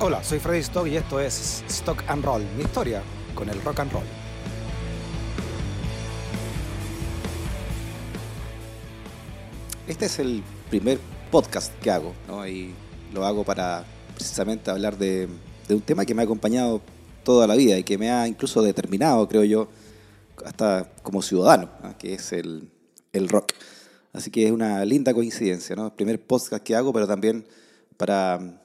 Hola, soy Freddy Stock y esto es Stock and Roll, mi historia con el rock and roll. Este es el primer podcast que hago, ¿no? Y lo hago para precisamente hablar de, un tema que me ha acompañado toda la vida y que me ha incluso determinado, creo yo, hasta como ciudadano, que es el, el, rock. Así que es una linda coincidencia, ¿no? El primer podcast que hago, pero también para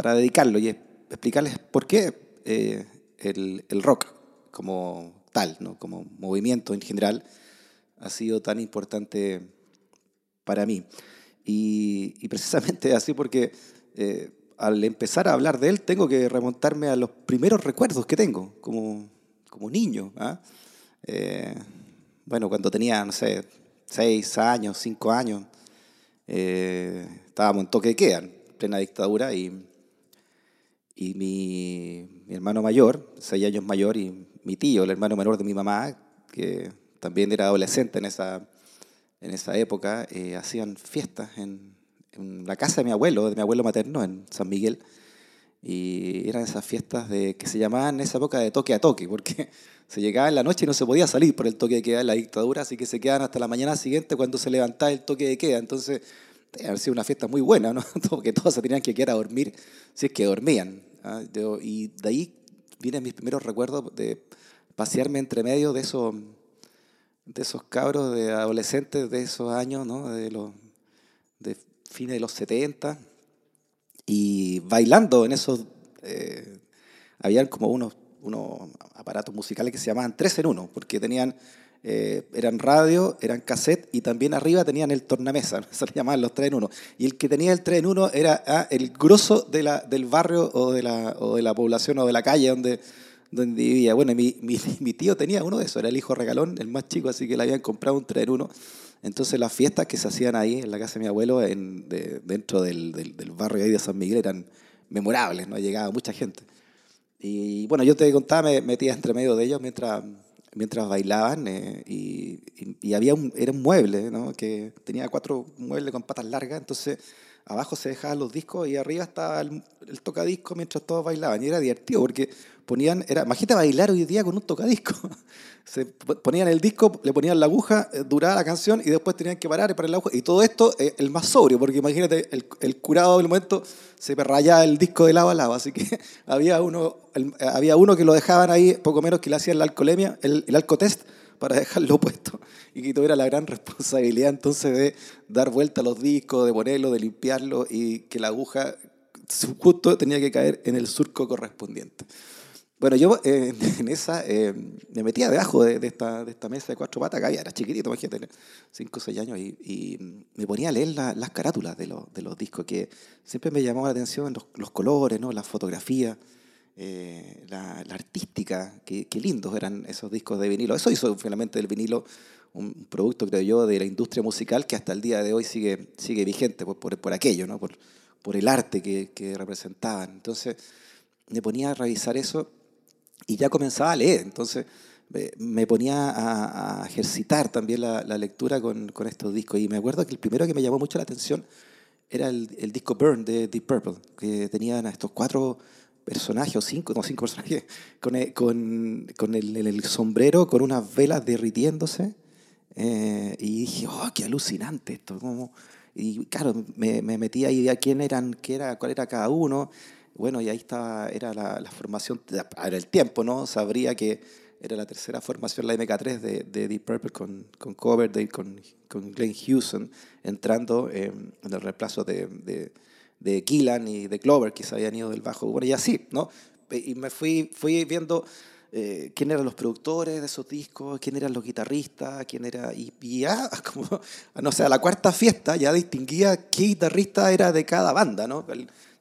para dedicarlo y explicarles por qué eh, el, el, rock como tal, ¿no? como movimiento en general, ha sido tan importante para mí. Y, precisamente así porque eh, al empezar a hablar de él tengo que remontarme a los primeros recuerdos que tengo como, como niño. ¿ah? Eh, bueno, cuando tenía, no sé, seis años, cinco años, estábamos en toque de queda, en plena dictadura, y y mi, hermano mayor, seis años mayor, y mi tío, el hermano menor de mi mamá, que también era adolescente en esa, en esa época, eh, hacían fiestas en, la casa de mi abuelo, de mi abuelo materno, en San Miguel. Y eran esas fiestas de, que se llamaban en esa época de toque a toque, porque se llegaba en la noche y no se podía salir por el toque de queda en la dictadura, así que se quedaban hasta la mañana siguiente cuando se levantaba el toque de queda. Entonces, ha sido una fiesta muy buena, ¿no? Porque todos se tenían que quedar a dormir, si es que dormían. ¿Ah? y de ahí vienen mis primeros recuerdos de pasearme entre medio de esos, de esos cabros de adolescentes de esos años, ¿no? de, los, de fines de los 70, y bailando en esos... Eh, habían como unos, unos aparatos musicales que se llamaban tres en uno, porque tenían eh, eran radio, eran cassette y también arriba tenían el tornamesa, se le llamaban los 3 en 1. Y el que tenía el 3 en 1 era ah, el grosso de la, del barrio o de, la, o de la población o de la calle donde, donde vivía. Bueno, mi, mi, mi, tío tenía uno de esos, era el hijo regalón, el más chico, así que le habían comprado un 3 en 1. Entonces las fiestas que se hacían ahí en la casa de mi abuelo, en, de, dentro del, del, del, barrio ahí de San Miguel, eran memorables, ¿no? Llegaba mucha gente. Y bueno, yo te contaba, me metía entre medio de ellos mientras mientras bailaban eh, y, y, había un, era un mueble ¿no? que tenía cuatro muebles con patas largas, entonces abajo se dejaban los discos y arriba estaba el, el, tocadisco mientras todos bailaban y era divertido porque ponían, era, imagínate bailar hoy día con un tocadisco. Se ponían el disco, le ponían la aguja, eh, duraba la canción y después tenían que parar y parar la aguja. Y todo esto, eh, el más sobrio, porque imagínate, el, el curado del momento se rayaba el disco de lado a lado. Así que había uno, había uno que lo dejaban ahí, poco menos que le hacían la alcoholemia, el, el alcotest, para dejarlo puesto y que tuviera la gran responsabilidad entonces de dar vuelta a los discos, de ponerlo, de limpiarlo y que la aguja justo tenía que caer en el surco correspondiente. Bueno, yo eh, en esa eh, me metía debajo de, esta, de esta mesa de cuatro patas, ya era chiquitito, imagínate, cinco o seis años, y, me ponía a leer la, las carátulas de, los, de los discos, que siempre me llamaba la atención los, los colores, ¿no? la fotografía, eh, la, la, artística, qué, qué, lindos eran esos discos de vinilo. Eso hizo finalmente del vinilo un producto, creo yo, de la industria musical que hasta el día de hoy sigue, sigue vigente por, por, por aquello, ¿no? por, por el arte que, que representaban. Entonces me ponía a revisar eso y ya comenzaba a leer. Entonces me ponía a, a ejercitar también la, la lectura con, con, estos discos. Y me acuerdo que el primero que me llamó mucho la atención era el, el disco Burn de Deep Purple, que tenían a estos cuatro personajes, o cinco, no, cinco personajes, con, el, con, con el, el, sombrero, con unas velas derritiéndose. Eh, y dije, oh, qué alucinante esto. Y claro, me, me metí ahí a quién eran, qué era, cuál era cada uno. Bueno, y ahí estaba, era la, la formación, era el tiempo, ¿no? Sabría que era la tercera formación, la MK3 de, de Deep Purple con, con Coverdale, con, con Glenn Hewson, entrando eh, en el reemplazo de, de, de Gillan y de Clover, que se habían ido del bajo. Bueno, y así, ¿no? Y me fui, fui viendo eh, quién eran los productores de esos discos, quién eran los guitarristas, quién era. Y, y ya, como, no sé, a la cuarta fiesta ya distinguía qué guitarrista era de cada banda, ¿no?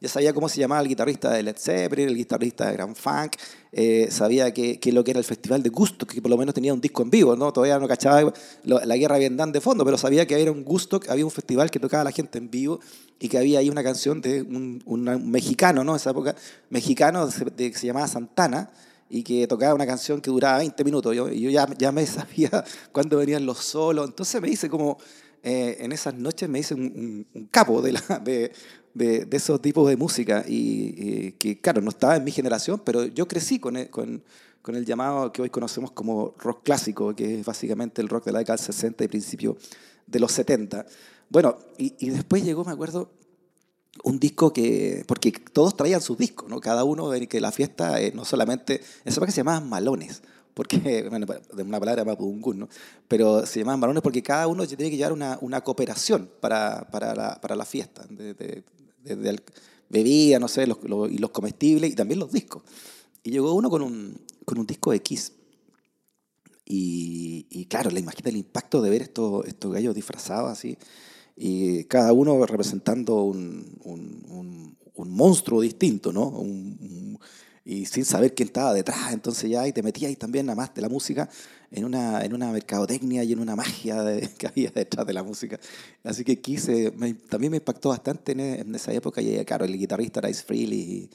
Ya sabía cómo se llamaba el guitarrista de Led Zeppelin, el guitarrista de Grand Funk, eh, sabía que, que, lo que era el Festival de Gusto, que por lo menos tenía un disco en vivo, ¿no? Todavía no cachaba lo, la guerra Vietnam de fondo, pero sabía que había un gusto, había un festival que tocaba a la gente en vivo y que había ahí una canción de un, un mexicano, ¿no? En esa época, mexicano, de, que se llamaba Santana, y que tocaba una canción que duraba 20 minutos. Yo, yo ya, ya me sabía cuándo venían los solos. Entonces me hice como, eh, en esas noches me hice un, un, un capo de, la, de, de, esos tipos de música y, que, claro, no estaba en mi generación, pero yo crecí con, el, con, con, el llamado que hoy conocemos como rock clásico, que es básicamente el rock de la década del 60 y principio de los 70. Bueno, y, y después llegó, me acuerdo, un disco que, porque todos traían sus discos, ¿no? Cada uno, que la fiesta eh, no solamente, eso que se llamaban malones, porque, bueno, de una palabra mapudungún, ¿no? Pero se llamaban malones porque cada uno tiene que llevar una, una cooperación para, para, la, para la fiesta, desde de, bebida, no sé, los, y los comestibles y también los discos. Y llegó uno con un, con un disco de. Y, y claro, la imagina el impacto de ver estos, estos gallos disfrazados así y cada uno representando un, un, un, monstruo distinto, ¿no? y sin saber quién estaba detrás, entonces ya y te metías ahí también de la música en una, en una mercadotecnia y en una magia que había detrás de la música. Así que quise, también me impactó bastante en, esa época, y claro, el guitarrista era Ice Frehley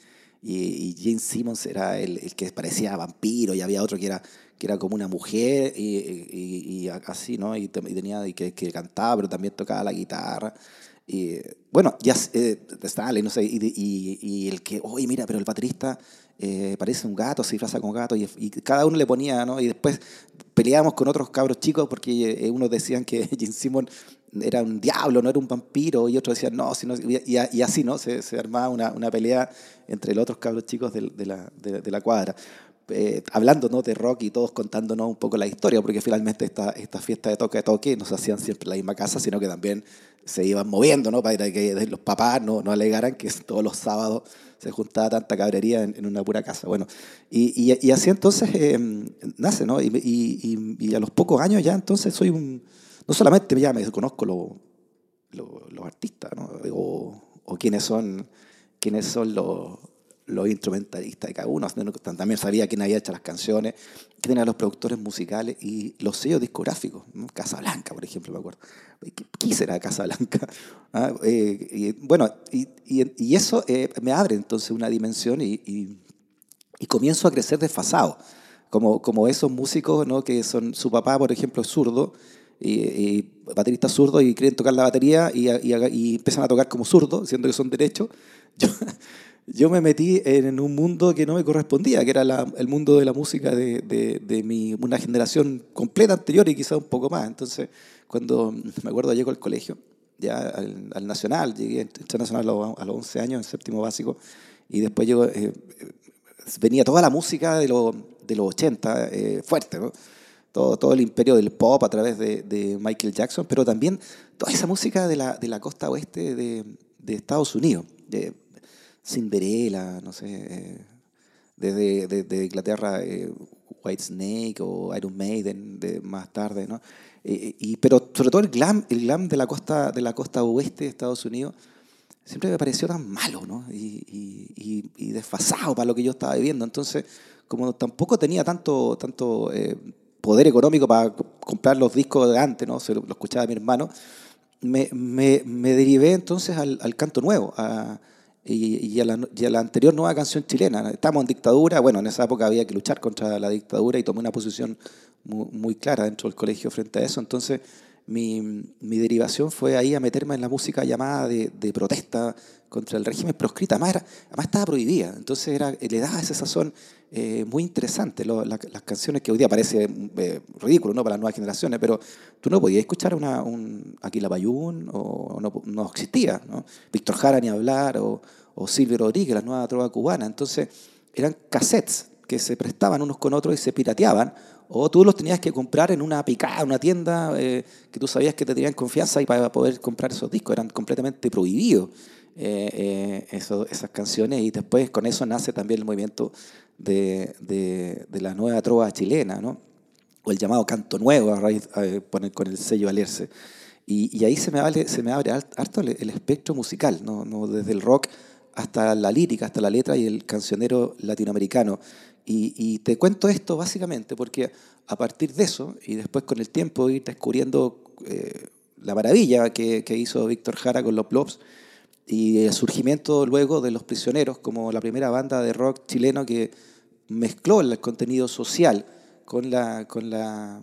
y, y, Gene Simmons era el, el, que parecía vampiro y había otro que era que era como una mujer y, y, y así, ¿no? Y, tenía que, que, cantaba, pero también tocaba la guitarra. Y bueno, ya eh, Stalin, no sé, y, el que, oye, mira, pero el baterista eh, parece un gato, se disfraza con gato, y, cada uno le ponía, ¿no? Y después peleábamos con otros cabros chicos porque eh, unos decían que Jim Simon era un diablo, no era un vampiro, y otros decían, no, y, así, ¿no? Se, se armaba una, una, pelea entre los otros cabros chicos de, la, de la cuadra. Eh, hablando ¿no? de rock y todos contándonos un poco la historia, porque finalmente estas esta fiestas de toque de toque no se hacían siempre en la misma casa, sino que también se iban moviendo, ¿no? Para que los papás no, no alegaran que todos los sábados se juntaba tanta cabrería en, una pura casa. Bueno, y, y, así entonces eh, nace, ¿no? Y, y, a los pocos años ya entonces soy un... No solamente ya me conozco los artistas, ¿no? O, o quiénes son, quiénes son los los instrumentalistas de cada uno. También sabía quién había hecho las canciones, quién eran los productores musicales y los sellos discográficos. Casa Blanca, por ejemplo, me acuerdo. ¿Qué será Casa Blanca? Ah, eh, y, bueno, y, y, eso eh, me abre entonces una dimensión y, y, comienzo a crecer desfasado. Como, como esos músicos ¿no? que son, su papá, por ejemplo, es zurdo, y, baterista zurdo y quieren tocar la batería y, y, empiezan a tocar como zurdo, siendo que son derechos. yo me metí en un mundo que no me correspondía, que era el mundo de la música de, de, mi, una generación completa anterior y quizá un poco más. Entonces, cuando me acuerdo, llego al colegio, ya al, Nacional, llegué a Nacional a los, 11 años, en séptimo básico, y después llegó, eh, venía toda la música de, lo, de los 80, eh, fuerte, ¿no? Todo, todo, el imperio del pop a través de, de, Michael Jackson, pero también toda esa música de la, de la costa oeste de, de Estados Unidos. Cinderella, no sé, eh, desde de, Inglaterra eh, White Snake o Iron Maiden de más tarde, ¿no? Eh, y, pero sobre todo el glam, el glam de la costa de la costa oeste de Estados Unidos siempre me pareció tan malo, ¿no? Y, y, y desfasado para lo que yo estaba viviendo. Entonces, como tampoco tenía tanto, tanto poder económico para comprar los discos de antes, ¿no? Se lo, escuchaba mi hermano, me, me, me derivé entonces al, al canto nuevo, a y, a la, anterior nueva canción chilena. Estamos en dictadura, bueno, en esa época había que luchar contra la dictadura y tomé una posición muy, clara dentro del colegio frente a eso. Entonces, mi, mi, derivación fue ahí a meterme en la música llamada de, de protesta contra el régimen proscrita. Además, además estaba prohibida, entonces era, le daba ese sazón eh, muy interesante. las canciones que hoy día parece eh, ridículo ¿no? para las nuevas generaciones, pero tú no podías escuchar una, un Aquila Bayún, o no, no existía. ¿no? Víctor Jara ni hablar, o, o Silvio Rodríguez, la nueva trova cubana. Entonces eran cassettes que se prestaban unos con otros y se pirateaban, o tú los tenías que comprar en una picada, una tienda eh, que tú sabías que te tenían confianza y para poder comprar esos discos eran completamente prohibidos. Eh, eh, esas canciones y después con eso nace también el movimiento de, de, de la nueva trova chilena, ¿no? o el llamado canto nuevo a raíz, con el sello Alerce. Y, y, ahí se me abre, se me abre harto el espectro musical, ¿no? ¿no? desde el rock hasta la lírica, hasta la letra y el cancionero latinoamericano. Y, y, te cuento esto básicamente porque a partir de eso, y después con el tiempo ir descubriendo eh, la maravilla que, que, hizo Víctor Jara con los Blobs, y el surgimiento luego de Los Prisioneros como la primera banda de rock chileno que mezcló el contenido social con la, con la,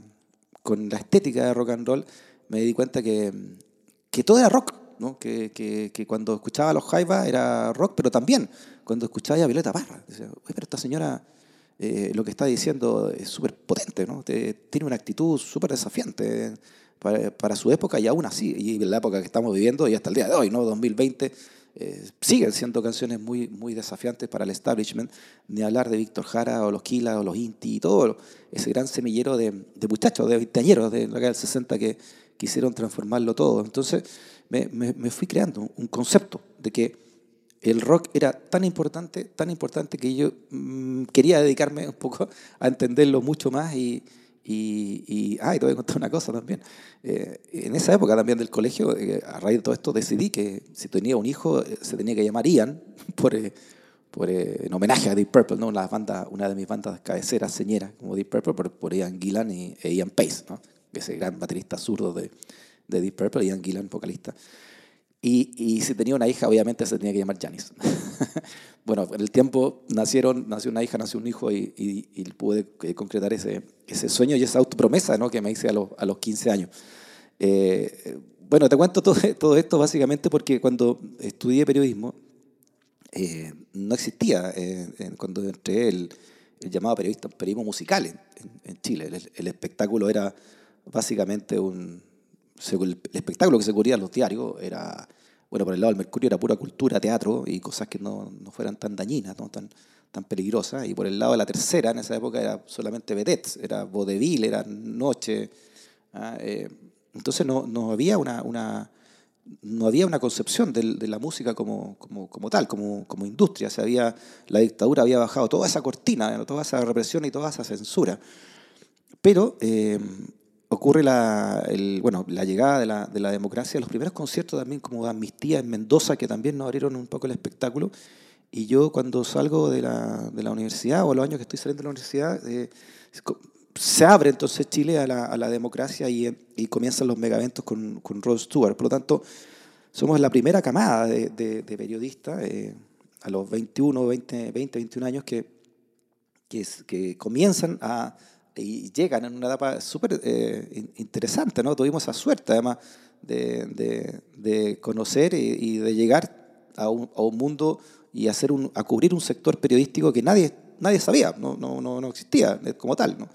con la estética de rock and roll, me di cuenta que, que todo era rock, ¿no? que, que, que, cuando escuchaba a los Jaivas era rock, pero también cuando escuchaba a Violeta Parra. Decía, pero esta señora eh, lo que está diciendo es súper potente, ¿no? tiene una actitud súper desafiante para, para, su época y aún así, y la época que estamos viviendo y hasta el día de hoy, ¿no? 2020, eh, siguen siendo canciones muy, muy desafiantes para el establishment, ni hablar de Víctor Jara o los Kila o los Inti y todo ese gran semillero de, muchachos, de veinteañeros de la del 60 que quisieron transformarlo todo. Entonces me, me fui creando un concepto de que el rock era tan importante, tan importante que yo mm, quería dedicarme un poco a entenderlo mucho más y, y, y ah, te voy a contar una cosa también. Eh, en esa época también del colegio, eh, a raíz de todo esto, decidí que si tenía un hijo eh, se tenía que llamar Ian, por, por, en homenaje a Deep Purple, ¿no? una de mis bandas cabeceras, señeras, como Deep Purple, por, por Ian Gillan y, e Ian Pace, ¿no? ese gran baterista zurdo de, de Deep Purple, Ian Gillan, vocalista. Y, y, si tenía una hija, obviamente se tenía que llamar Janice. bueno, en el tiempo nacieron, nació una hija, nació un hijo y, y, pude eh, concretar ese, ese sueño y esa autopromesa ¿no? que me hice a, los, a los 15 años. Eh, bueno, te cuento todo, todo, esto básicamente porque cuando estudié periodismo eh, no existía, cuando entré el, el, llamado periodista, periodismo musical en, en, Chile. El, el espectáculo era básicamente un el espectáculo que se cubría en los diarios era, bueno, por el lado del Mercurio era pura cultura, teatro y cosas que no, no fueran tan dañinas, ¿no? tan, tan peligrosas. Y por el lado de la tercera, en esa época era solamente vedettes, era vodevil, era noche. ¿ah? Eh, entonces no, no, había una, una, no había una concepción de, de la música como, como, como, tal, como, como industria. Se había, la dictadura había bajado toda esa cortina, toda esa represión y toda esa censura. Pero eh, ocurre la, el, bueno, la llegada de la, de la, democracia, los primeros conciertos también como de Amnistía en Mendoza, que también nos abrieron un poco el espectáculo. Y yo cuando salgo de la, de la universidad, o a los años que estoy saliendo de la universidad, eh, se abre entonces Chile a la, a la democracia y, y, comienzan los megaventos con, con Rod Stewart. Por lo tanto, somos la primera camada de, de, de periodistas eh, a los 21, 20, 20, 21 años que, que, que comienzan a y llegan en una etapa súper eh, interesante, ¿no? Tuvimos esa suerte, además, de, de, de conocer y, y, de llegar a un, a un, mundo y hacer un, a cubrir un sector periodístico que nadie, nadie sabía, no, no, no, existía como tal, ¿no?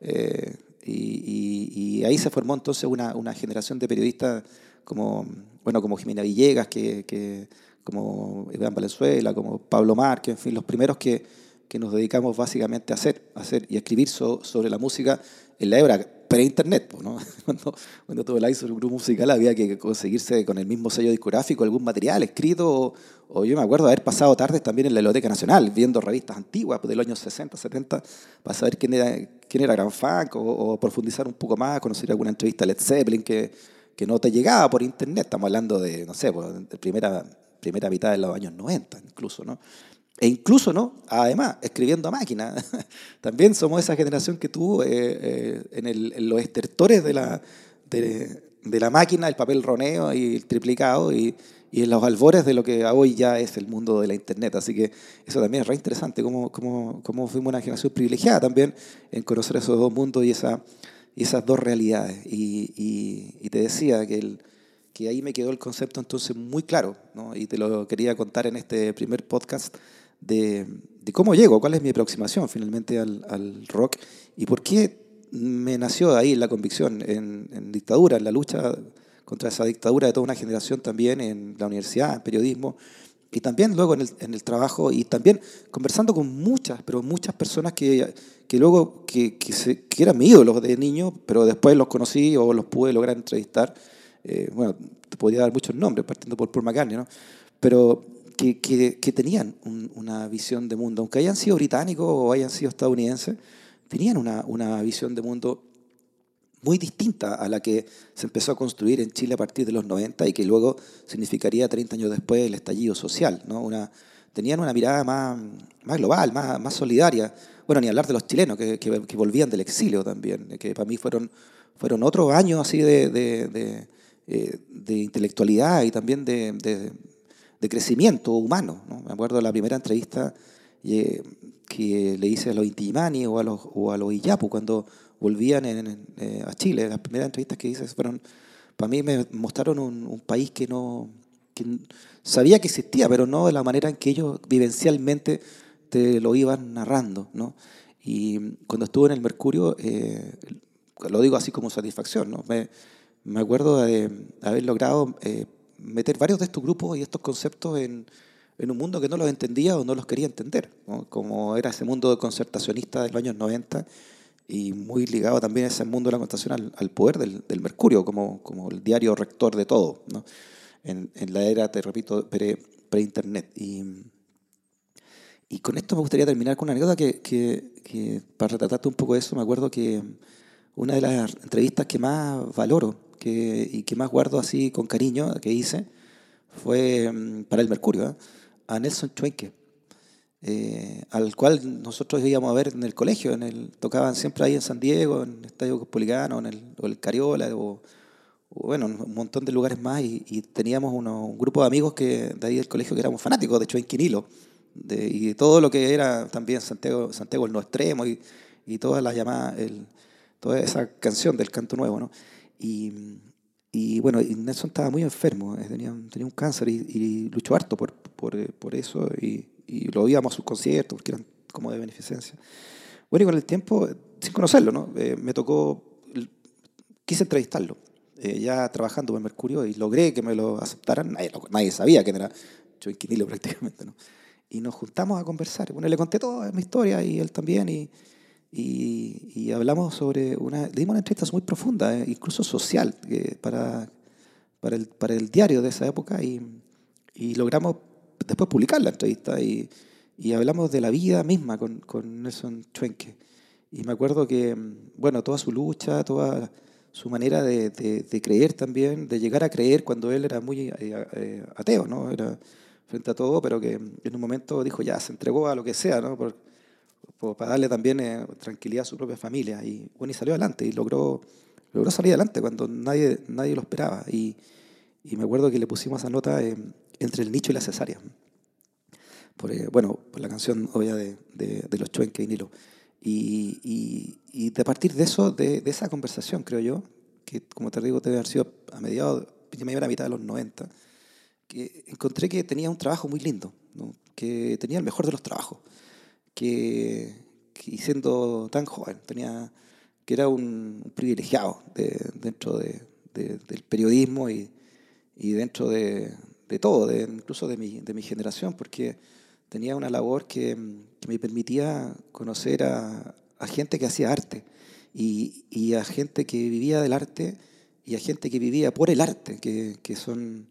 Eh, y, y, ahí se formó entonces una, una, generación de periodistas como, bueno, como Jimena Villegas, que, que como Iván Valenzuela, como Pablo Márquez, en fin, los primeros que, que nos dedicamos básicamente a hacer, a hacer y a escribir sobre la música en la época pre-internet. ¿no? Cuando, cuando todo el sobre un grupo musical había que conseguirse con el mismo sello discográfico algún material escrito, o, yo me acuerdo haber pasado tardes también en la Biblioteca Nacional, viendo revistas antiguas pues, de los años 60, 70, para saber quién era, quién era Gran Funk, o, profundizar un poco más, conocer alguna entrevista a Led Zeppelin que, que no te llegaba por internet. Estamos hablando de, no sé, pues, de primera, primera mitad de los años 90 incluso, ¿no? E incluso, ¿no? Además, escribiendo a máquina. También somos esa generación que tuvo eh, eh, en, el, en, los estertores de la, de, de, la máquina el papel roneo y el triplicado y, y, en los albores de lo que hoy ya es el mundo de la Internet. Así que eso también es re interesante, cómo, cómo, cómo fuimos una generación privilegiada también en conocer esos dos mundos y, esa, y esas dos realidades. Y, y, te decía que el, que ahí me quedó el concepto entonces muy claro, ¿no? y te lo quería contar en este primer podcast de, cómo llego, cuál es mi aproximación finalmente al, rock y por qué me nació ahí la convicción en, dictadura, en la lucha contra esa dictadura de toda una generación también en la universidad, en periodismo y también luego en el, trabajo y también conversando con muchas, pero muchas personas que, que luego, que, que, se, que eran mis ídolos de niño, pero después los conocí o los pude lograr entrevistar. Eh, bueno, te podría dar muchos nombres, partiendo por Paul McCartney, ¿no? Pero que, que, tenían una visión de mundo, aunque hayan sido británicos o hayan sido estadounidenses, tenían una, una visión de mundo muy distinta a la que se empezó a construir en Chile a partir de los 90 y que luego significaría 30 años después el estallido social. ¿no? Una, tenían una mirada más, más global, más, más solidaria. Bueno, ni hablar de los chilenos que, que, volvían del exilio también, que para mí fueron, fueron otros años así de, de, de, eh, de intelectualidad y también de, de crecimiento humano. ¿no? Me acuerdo de la primera entrevista eh, que le hice a los Intimani o a los, o a los Iyapu cuando volvían eh, a Chile. Las primeras entrevistas que hice fueron para mí me mostraron un, país que no que sabía que existía, pero no de la manera en que ellos vivencialmente te lo iban narrando. Y cuando estuve en el Mercurio, eh, lo digo así como satisfacción, me, acuerdo de haber logrado meter varios de estos grupos y estos conceptos en, en, un mundo que no los entendía o no los quería entender, como era ese mundo concertacionista de los años 90 y muy ligado también a ese mundo de la concertación al, poder del, del, Mercurio, como, como el diario rector de todo, ¿no? en, en, la era, te repito, pre-internet. y, y con esto me gustaría terminar con una anécdota que, que, que, para retratarte un poco eso, me acuerdo que una de las entrevistas que más valoro que, y que más guardo así con cariño que hice fue mm, para el Mercurio, ¿eh? a Nelson Chuenque, eh, al cual nosotros íbamos a ver en el colegio, en el, tocaban siempre ahí en San Diego, en el Estadio Cospolicano, en el, o el Cariola, o, bueno, un montón de lugares más, y, teníamos un grupo de amigos que de ahí del colegio que éramos fanáticos de Chuenque Nilo y de todo lo que era también Santiago, Santiago el No Extremo y, y toda la llamada, el, toda esa canción del canto nuevo, ¿no? Y, y bueno, Nelson estaba muy enfermo, eh, tenía, tenía un cáncer y, y luchó harto por, por, eh, por eso y, y, lo íbamos a sus conciertos porque eran como de beneficencia. Bueno, y con el tiempo, sin conocerlo, ¿no? Eh, me tocó, quise entrevistarlo, ya trabajando en Mercurio y logré que me lo aceptaran, nadie, nadie sabía quién era Choinquinilo prácticamente, ¿no? y nos juntamos a conversar. Bueno, le conté toda mi historia y él también, y, y, hablamos sobre una, dimos una entrevista muy profunda, eh, incluso social, para, para, el, para el diario de esa época, y, y logramos después publicar la entrevista, y, y hablamos de la vida misma con, con Nelson Chuenque. Y me acuerdo que, bueno, toda su lucha, toda su manera de, de, creer también, de llegar a creer cuando él era muy eh, eh, ateo, ¿no? Era, frente a todo, pero que en un momento dijo ya, se entregó a lo que sea, ¿no? Para darle también eh, tranquilidad a su propia familia. Y bueno, y salió adelante y logró, logró salir adelante cuando nadie, nadie lo esperaba. Y, y me acuerdo que le pusimos esa nota eh, entre el nicho y la cesárea. Por, eh, bueno, por la canción obvia de, de, de los Chuenque y Nilo. Y, y, y, de partir de eso, de, de, esa conversación, creo yo, que como te digo, debe haber sido a mediados, a mitad de los 90, que encontré que tenía un trabajo muy lindo, que tenía el mejor de los trabajos, que, siendo tan joven, tenía, que era un, privilegiado dentro de, del periodismo y, dentro de, todo, incluso de mi, generación, porque tenía una labor que, me permitía conocer a, gente que hacía arte y, a gente que vivía del arte y a gente que vivía por el arte, que son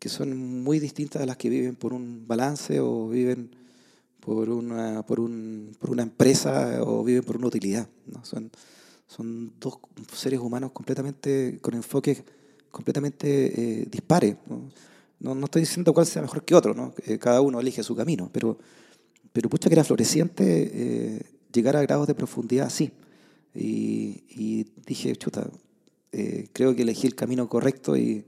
que son muy distintas a las que viven por un balance o viven por una, por un, por una empresa o viven por una utilidad. ¿no? Son, son dos seres humanos completamente con enfoques completamente eh, dispares. ¿no? ¿no? estoy diciendo cuál sea mejor que otro, ¿no? Eh, cada uno elige su camino, pero, pero pucha que era floreciente eh, llegar a grados de profundidad así. Y, y dije, chuta, creo que elegí el camino correcto y,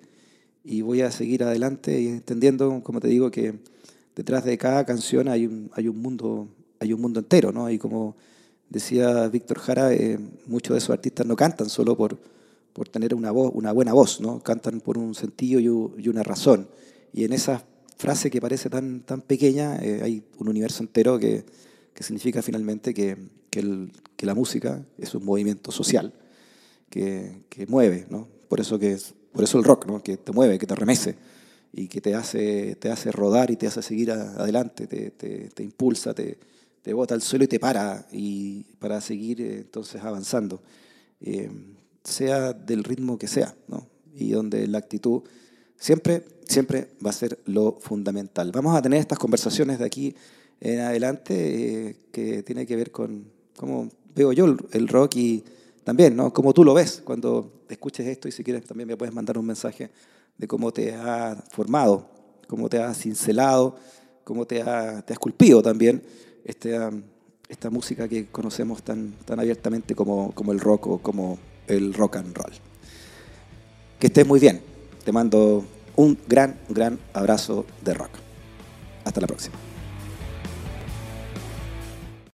y voy a seguir adelante y entendiendo, como te digo, que detrás de cada canción hay un, hay un, mundo, hay un mundo entero, ¿no? Y como decía Víctor Jara, eh, muchos de esos artistas no cantan solo por, por tener una, voz, una buena voz, ¿no? Cantan por un sentido y, una razón. Y en esa frase que parece tan, tan pequeña eh, hay un universo entero que, que significa finalmente que, que, el, que, la música es un movimiento social que, mueve, ¿no? Por eso que por eso el rock, ¿no? que te mueve, que te remece y que te hace, te hace rodar y te hace seguir adelante, te, te, te impulsa, te, te bota al suelo y te para y para seguir eh, entonces avanzando, eh, sea del ritmo que sea, ¿no? y donde la actitud siempre, siempre va a ser lo fundamental. Vamos a tener estas conversaciones de aquí en adelante eh, que tiene que ver con cómo veo yo el rock y también, ¿no? Como tú lo ves cuando escuches esto y si quieres también me puedes mandar un mensaje de cómo te ha formado, cómo te ha cincelado, cómo te ha, te ha esculpido también este, esta música que conocemos tan, tan abiertamente como, como el rock o como el rock and roll. Que estés muy bien. Te mando un gran, gran abrazo de rock. Hasta la próxima.